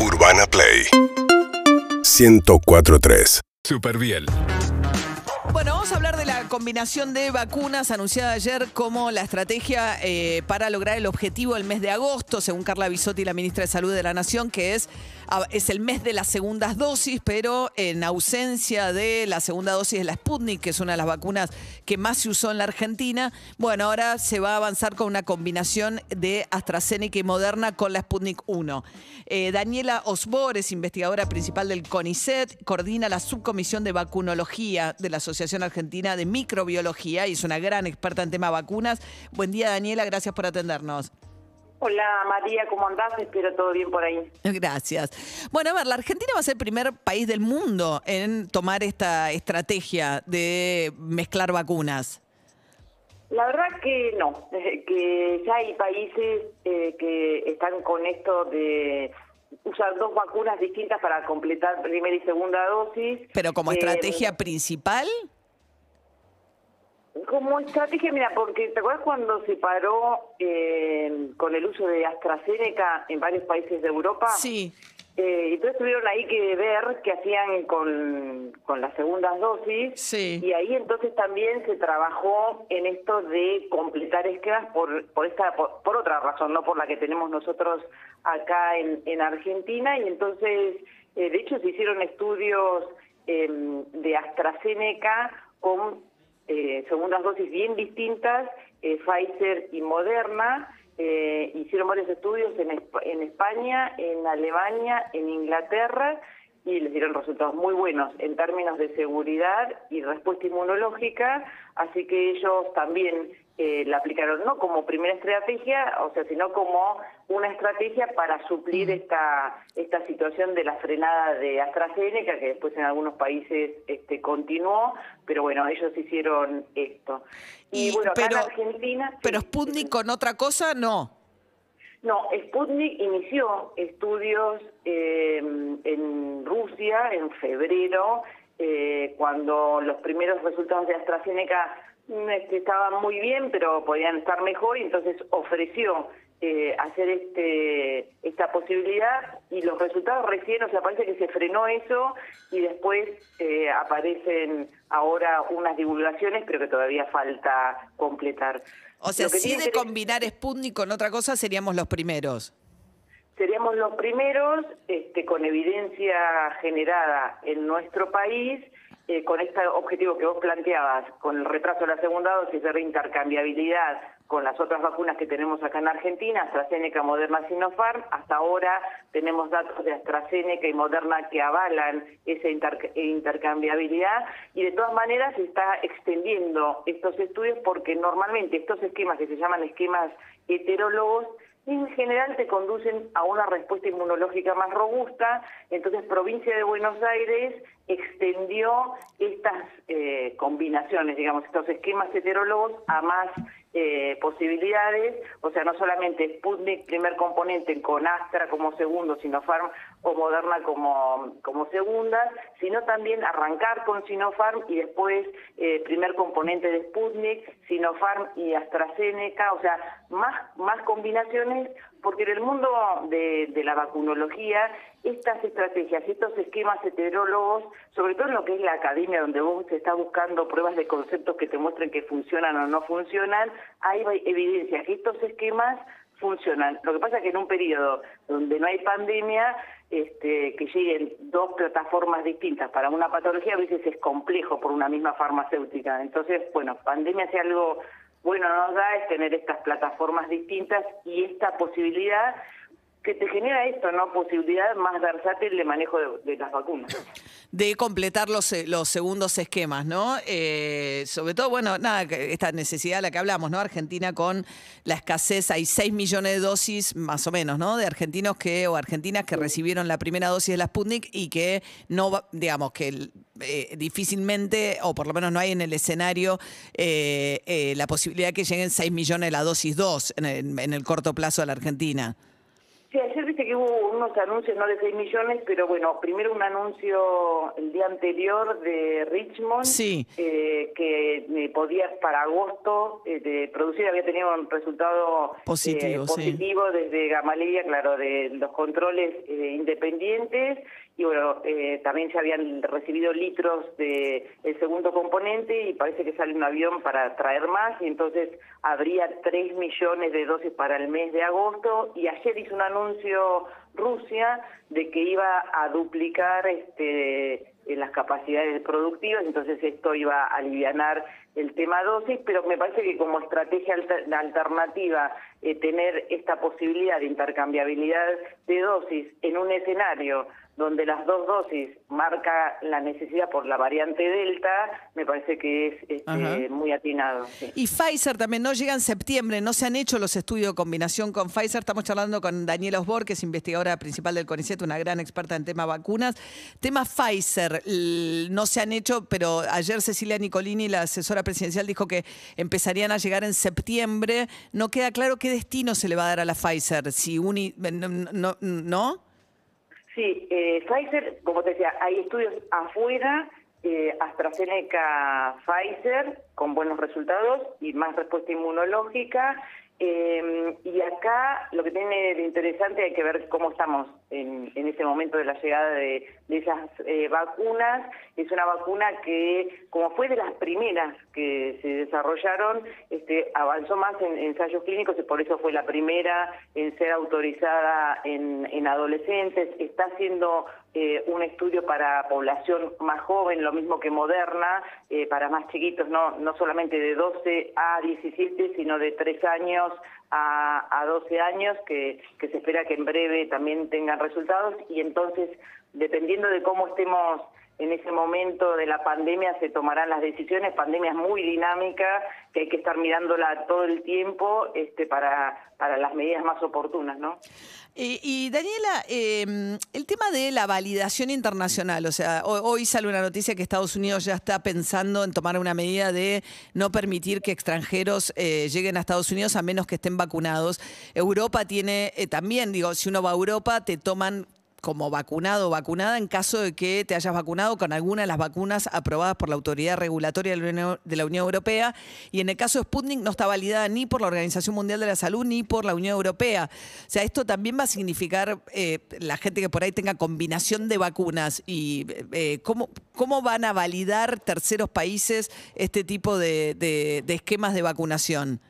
Urbana Play 1043. Super bien. Bueno, vamos a hablar de la combinación de vacunas anunciada ayer como la estrategia eh, para lograr el objetivo del mes de agosto, según Carla Bisotti, la ministra de Salud de la Nación, que es, es el mes de las segundas dosis, pero en ausencia de la segunda dosis de la Sputnik, que es una de las vacunas que más se usó en la Argentina. Bueno, ahora se va a avanzar con una combinación de AstraZeneca y Moderna con la Sputnik 1. Eh, Daniela Osbores, investigadora principal del CONICET, coordina la subcomisión de vacunología de la Asociación Argentina de Microbiología y es una gran experta en tema vacunas. Buen día, Daniela, gracias por atendernos. Hola María, ¿cómo andás? Espero todo bien por ahí. Gracias. Bueno, a ver, la Argentina va a ser el primer país del mundo en tomar esta estrategia de mezclar vacunas. La verdad que no, que ya hay países eh, que están con esto de usar dos vacunas distintas para completar primera y segunda dosis. Pero como Eh, estrategia principal, Como estrategia, mira, porque ¿te acuerdas cuando se paró eh, con el uso de AstraZeneca en varios países de Europa? sí. Eh, entonces tuvieron ahí que ver qué hacían con, con las segundas dosis. Sí. Y ahí entonces también se trabajó en esto de completar esquemas por, por, esta, por, por otra razón, no por la que tenemos nosotros acá en, en Argentina. Y entonces, eh, de hecho, se hicieron estudios eh, de AstraZeneca con eh, segundas dosis bien distintas, eh, Pfizer y Moderna. Eh, hicieron varios estudios en, en España, en Alemania, en Inglaterra y les dieron resultados muy buenos en términos de seguridad y respuesta inmunológica, así que ellos también eh, la aplicaron no como primera estrategia, o sea, sino como una estrategia para suplir esta esta situación de la frenada de AstraZeneca, que después en algunos países este continuó, pero bueno, ellos hicieron esto. Y, Y- bueno, acá pero- en Argentina... pero. Sputnik con otra cosa, no. No, Sputnik inició estudios eh, en Rusia en febrero, eh, cuando los primeros resultados de AstraZeneca mm, este, estaban muy bien, pero podían estar mejor, y entonces ofreció eh, hacer este esta posibilidad y los resultados recién, o sea, parece que se frenó eso y después eh, aparecen ahora unas divulgaciones, pero que todavía falta completar. O sea, si de combinar Sputnik con otra cosa, seríamos los primeros. Seríamos los primeros este, con evidencia generada en nuestro país, eh, con este objetivo que vos planteabas, con el retraso de la segunda dosis de reintercambiabilidad con las otras vacunas que tenemos acá en Argentina, AstraZeneca, Moderna, Sinopharm. Hasta ahora tenemos datos de AstraZeneca y Moderna que avalan esa inter- intercambiabilidad y de todas maneras se está extendiendo estos estudios porque normalmente estos esquemas que se llaman esquemas heterólogos en general te conducen a una respuesta inmunológica más robusta. Entonces, Provincia de Buenos Aires extendió estas eh, combinaciones, digamos, estos esquemas heterólogos a más eh, posibilidades, o sea, no solamente Sputnik, primer componente con Astra como segundo, Sinopharm o Moderna como, como segunda, sino también arrancar con Sinopharm y después eh, primer componente de Sputnik, Sinopharm y AstraZeneca, o sea, más, más combinaciones, porque en el mundo de, de la vacunología, estas estrategias, estos esquemas heterólogos, sobre todo en lo que es la academia, donde vos estás buscando pruebas de conceptos que te muestren que funcionan o no funcionan, hay evidencia que estos esquemas funcionan. Lo que pasa es que en un periodo donde no hay pandemia, este, que lleguen dos plataformas distintas para una patología a veces es complejo por una misma farmacéutica. Entonces, bueno, pandemia si algo bueno nos da es tener estas plataformas distintas y esta posibilidad que te genera esto, ¿no? Posibilidad más versátil de manejo de, de las vacunas. de completar los, eh, los segundos esquemas, ¿no? Eh, sobre todo, bueno, nada, esta necesidad de la que hablamos, ¿no? Argentina con la escasez, hay 6 millones de dosis, más o menos, ¿no? De argentinos que, o argentinas que recibieron la primera dosis de la Sputnik y que no, digamos, que eh, difícilmente, o por lo menos no hay en el escenario, eh, eh, la posibilidad de que lleguen 6 millones la dosis 2 en el, en el corto plazo de la Argentina. Sí, Sí, ayer viste que hubo unos anuncios, no de 6 millones, pero bueno, primero un anuncio el día anterior de Richmond, eh, que eh, podía para agosto eh, de producir, había tenido un resultado positivo, positivo desde Gamaleya, claro, de los controles independientes, y bueno, también se habían recibido litros de el segundo componente y parece que sale un avión para traer más, y entonces habría 3 millones de dosis para el mes de agosto, y ayer hizo un anuncio Rusia de que iba a duplicar este, las capacidades productivas, entonces esto iba a aliviar el tema dosis, pero me parece que como estrategia alternativa eh, tener esta posibilidad de intercambiabilidad de dosis en un escenario donde las dos dosis marca la necesidad por la variante Delta, me parece que es este, muy atinado. Y Pfizer también no llega en septiembre, no se han hecho los estudios de combinación con Pfizer. Estamos charlando con Daniela Osbor, que es investigadora principal del CONICET, una gran experta en tema vacunas. Tema Pfizer, no se han hecho, pero ayer Cecilia Nicolini, la asesora presidencial, dijo que empezarían a llegar en septiembre. No queda claro qué destino se le va a dar a la Pfizer, si uni, no, no Sí, eh, Pfizer, como te decía, hay estudios afuera, eh, AstraZeneca, Pfizer, con buenos resultados y más respuesta inmunológica. Eh, acá lo que tiene de interesante hay que ver cómo estamos en, en ese momento de la llegada de, esas eh, vacunas. Es una vacuna que, como fue de las primeras que se desarrollaron, este, avanzó más en, ensayos clínicos y por eso fue la primera en ser autorizada en, en adolescentes. Está haciendo eh, un estudio para población más joven, lo mismo que Moderna, eh, para más chiquitos, no, no solamente de 12 a 17, sino de 3 años a, a 12 años, que, que se espera que en breve también tengan resultados. Y entonces, dependiendo de cómo estemos en ese momento de la pandemia se tomarán las decisiones, pandemia es muy dinámica, que hay que estar mirándola todo el tiempo este, para, para las medidas más oportunas, ¿no? y Daniela, em, el tema de la validación internacional, o sea, hoy, sale una noticia que Estados Unidos ya está pensando en tomar una medida de no permitir que extranjeros eh, lleguen a Estados Unidos a menos que estén vacunados. Europa tiene eh, también, digo, si uno va a Europa, te toman como vacunado o vacunada en caso de que te hayas vacunado con alguna de las vacunas aprobadas por la Autoridad Regulatoria de la Unión Europea. Y en el caso de Sputnik no está validada ni por la Organización Mundial de la Salud ni por la Unión Europea. O sea, esto también va a significar eh, la gente que por ahí tenga combinación de vacunas y eh, ¿cómo, cómo van a validar terceros países este tipo de, de esquemas de vacunación.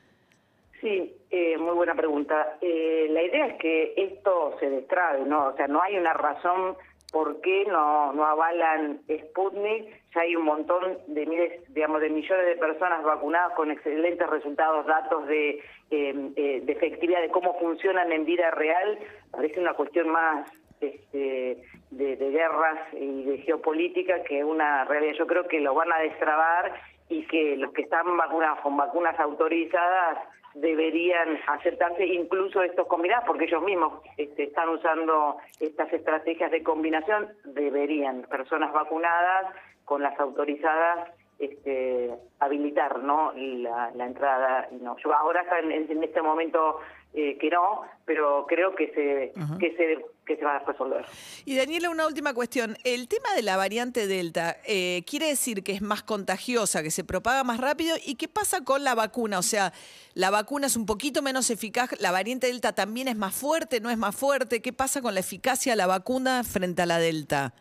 Eh, muy buena pregunta. Eh, la idea es que esto se destrabe, ¿no? O sea, no hay una razón por qué no, no avalan Sputnik. Ya hay un montón de miles, digamos, de millones de personas vacunadas con excelentes resultados, datos de, eh, de efectividad, de cómo funcionan en vida real. Parece una cuestión más este, de guerras y de geopolítica que una realidad. Yo creo que lo van a destrabar y que los que están vacunados con vacunas autorizadas deberían aceptarse incluso estos combinados, porque ellos mismos este, están usando estas estrategias de combinación, deberían. Personas vacunadas con las autorizadas este, habilitar no la, entrada no. Yo ahora en, en este momento eh, que no pero creo que se que se que se va a resolver. Y Daniela una última cuestión. El tema de la variante delta eh, quiere decir que es más contagiosa que se propaga más rápido y qué pasa con la vacuna o sea la vacuna es un poquito menos eficaz la variante delta también es más fuerte no es más fuerte qué pasa con la eficacia de la vacuna frente a la delta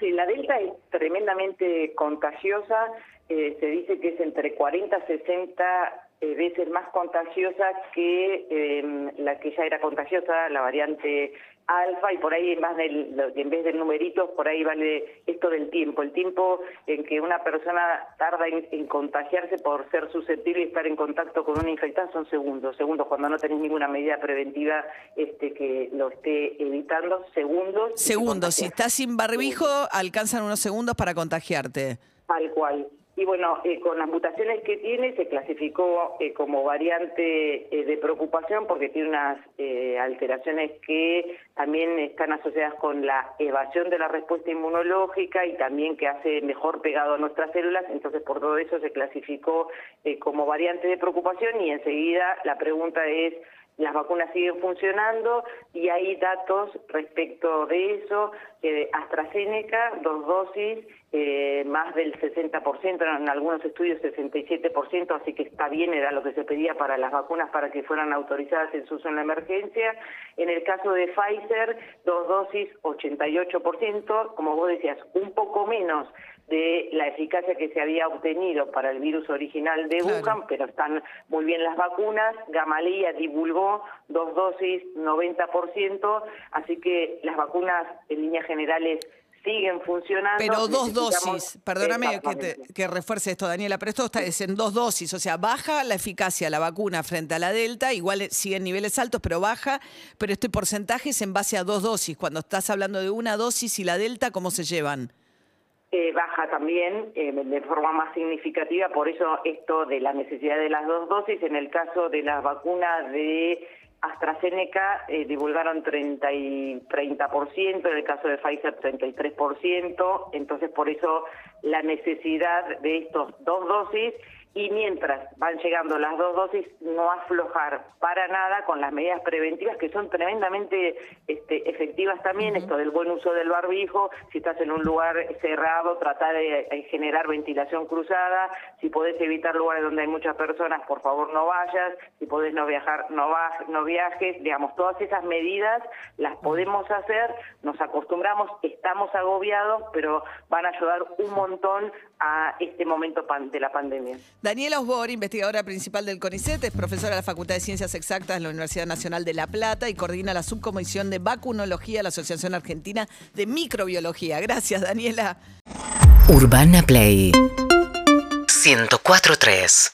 Sí, la delta es tremendamente contagiosa. Eh, se dice que es entre 40 y 60 eh, veces más contagiosa que em, la que ya era contagiosa, la variante alfa y por ahí más del, en vez de numeritos por ahí vale esto del tiempo. El tiempo en que una persona tarda en, contagiarse por ser susceptible y estar en contacto con una infectada son segundos segundos. Cuando no tenés ninguna medida preventiva este que lo esté evitando segundos. Segundos. Si estás sin barbijo alcanzan unos segundos para contagiarte. Tal cual y bueno, eh, con las mutaciones que tiene se clasificó eh, como variante eh, de preocupación porque tiene unas alteraciones que también están asociadas con la evasión de la respuesta inmunológica y también que hace mejor pegado a nuestras células, entonces por todo eso se clasificó como variante de preocupación y enseguida la pregunta es las vacunas siguen funcionando y hay datos respecto de eso, AstraZeneca, dos dosis, eh, más del 60%, en algunos estudios 67%, así que está bien, era lo que se pedía para las vacunas para que fueran autorizadas en su uso en la emergencia. En el caso de Pfizer, dos dosis, 88%, como vos decías, un poco menos de la eficacia que se había obtenido para el virus original de Wuhan, pero están muy bien las vacunas. Gamaleya divulgó dos dosis, 90%, así que las vacunas en líneas generales siguen funcionando. Pero dos dosis, perdóname que, que, refuerce esto, Daniela, pero esto está, es en dos dosis, o sea, baja la eficacia la vacuna frente a la Delta, igual sigue en niveles altos, pero baja, pero este porcentaje es en base a dos dosis. Cuando estás hablando de una dosis y la Delta, ¿cómo se llevan? Eh, baja también eh, de forma más significativa, por eso esto de la necesidad de las dos dosis, en el caso de la vacuna de AstraZeneca eh, divulgaron 30, y 30%, en el caso de Pfizer 33%, entonces por eso la necesidad de estos dos dosis. Y mientras van llegando las dos dosis, no aflojar para nada con las medidas preventivas que son tremendamente este, efectivas también, esto del buen uso del barbijo, si estás en un lugar cerrado, tratar de, de, generar ventilación cruzada, si podés evitar lugares donde hay muchas personas, por favor no vayas, si podés no viajar, no, va, no viajes, digamos, todas esas medidas las podemos hacer, nos acostumbramos, estamos agobiados, pero van a ayudar un montón a este momento de la pandemia. Daniela Osbor, investigadora principal del CONICET, es profesora de la Facultad de Ciencias Exactas de la Universidad Nacional de La Plata y coordina la subcomisión de vacunología de la Asociación Argentina de Microbiología. Gracias, Daniela. Urbana Play 1043